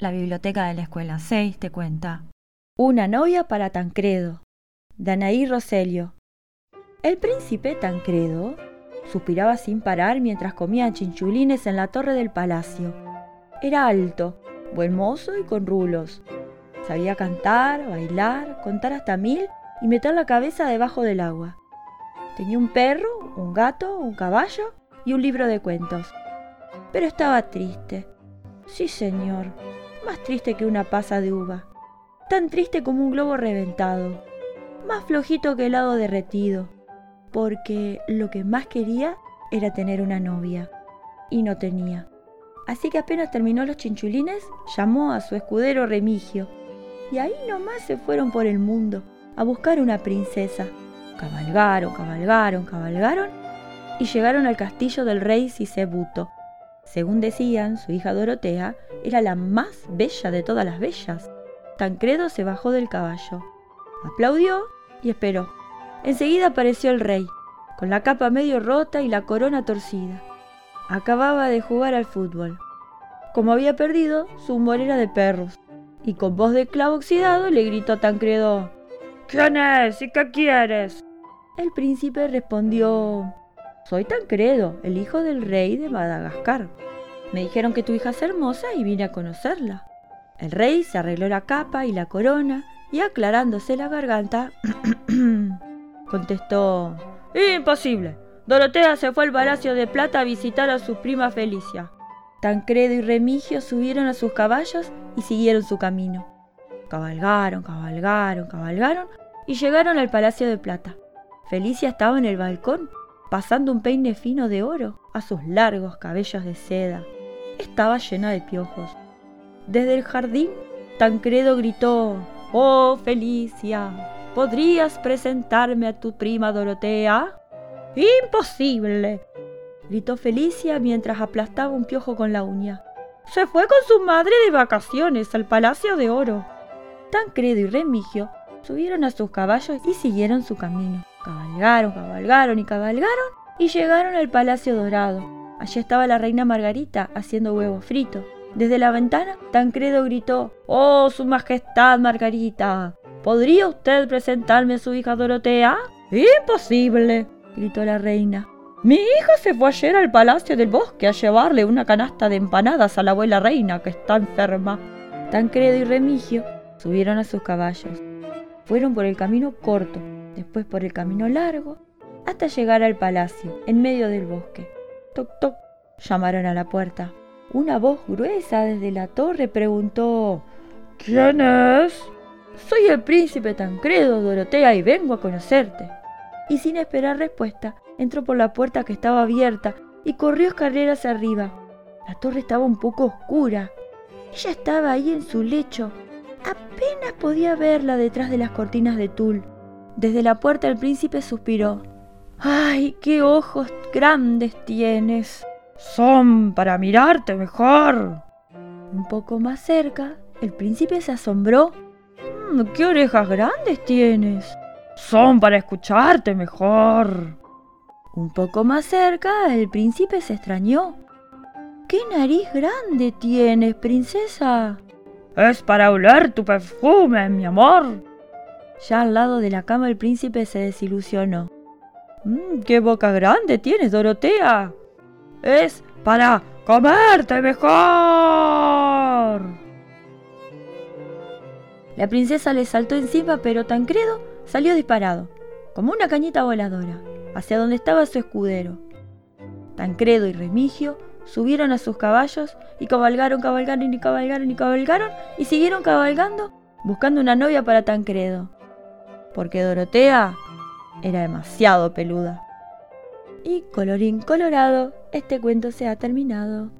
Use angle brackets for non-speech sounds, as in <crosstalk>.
La biblioteca de la escuela 6 te cuenta. Una novia para Tancredo. Danaí Roselio. El príncipe Tancredo suspiraba sin parar mientras comía chinchulines en la torre del palacio. Era alto, buen mozo y con rulos. Sabía cantar, bailar, contar hasta mil y meter la cabeza debajo del agua. Tenía un perro, un gato, un caballo y un libro de cuentos. Pero estaba triste. Sí, señor, más triste que una pasa de uva, tan triste como un globo reventado, más flojito que helado derretido, porque lo que más quería era tener una novia, y no tenía. Así que apenas terminó los chinchulines, llamó a su escudero Remigio, y ahí nomás se fueron por el mundo a buscar una princesa. Cabalgaron, cabalgaron, cabalgaron, y llegaron al castillo del rey Sisebuto. Según decían, su hija Dorotea era la más bella de todas las bellas. Tancredo se bajó del caballo, aplaudió y esperó. Enseguida apareció el rey, con la capa medio rota y la corona torcida. Acababa de jugar al fútbol. Como había perdido, su humor era de perros, y con voz de clavo oxidado le gritó a Tancredo ¿Quién es y qué quieres? El príncipe respondió soy Tancredo, el hijo del rey de Madagascar. Me dijeron que tu hija es hermosa y vine a conocerla. El rey se arregló la capa y la corona y aclarándose la garganta, <clears throat> contestó, Imposible. Dorotea se fue al Palacio de Plata a visitar a su prima Felicia. Tancredo y Remigio subieron a sus caballos y siguieron su camino. Cabalgaron, cabalgaron, cabalgaron y llegaron al Palacio de Plata. Felicia estaba en el balcón pasando un peine fino de oro a sus largos cabellos de seda. Estaba llena de piojos. Desde el jardín, Tancredo gritó, Oh, Felicia, ¿podrías presentarme a tu prima Dorotea? Imposible, gritó Felicia mientras aplastaba un piojo con la uña. Se fue con su madre de vacaciones al Palacio de Oro. Tancredo y Remigio subieron a sus caballos y siguieron su camino. Cabalgaron, cabalgaron y cabalgaron y llegaron al Palacio Dorado. Allí estaba la reina Margarita haciendo huevos fritos. Desde la ventana, Tancredo gritó, ¡Oh, su majestad Margarita! ¿Podría usted presentarme a su hija Dorotea? Imposible, gritó la reina. Mi hija se fue ayer al Palacio del Bosque a llevarle una canasta de empanadas a la abuela reina que está enferma. Tancredo y Remigio subieron a sus caballos. Fueron por el camino corto, después por el camino largo, hasta llegar al palacio, en medio del bosque. Toc, toc, llamaron a la puerta. Una voz gruesa desde la torre preguntó ¿Quién es? Soy el príncipe Tancredo, Dorotea, y vengo a conocerte. Y sin esperar respuesta, entró por la puerta que estaba abierta y corrió escaleras arriba. La torre estaba un poco oscura. Ella estaba ahí en su lecho. Apenas podía verla detrás de las cortinas de tul. Desde la puerta el príncipe suspiró. ¡Ay, qué ojos grandes tienes! Son para mirarte mejor. Un poco más cerca, el príncipe se asombró. Mm, ¡Qué orejas grandes tienes! Son para escucharte mejor. Un poco más cerca, el príncipe se extrañó. ¿Qué nariz grande tienes, princesa? Es para oler tu perfume, mi amor. Ya al lado de la cama el príncipe se desilusionó. Mm, ¡Qué boca grande tienes, Dorotea! Es para comerte mejor. La princesa le saltó encima, pero Tancredo salió disparado, como una cañita voladora, hacia donde estaba su escudero. Tancredo y Remigio subieron a sus caballos y cabalgaron, cabalgaron y cabalgaron y cabalgaron y siguieron cabalgando buscando una novia para Tancredo porque Dorotea era demasiado peluda. Y colorín colorado, este cuento se ha terminado.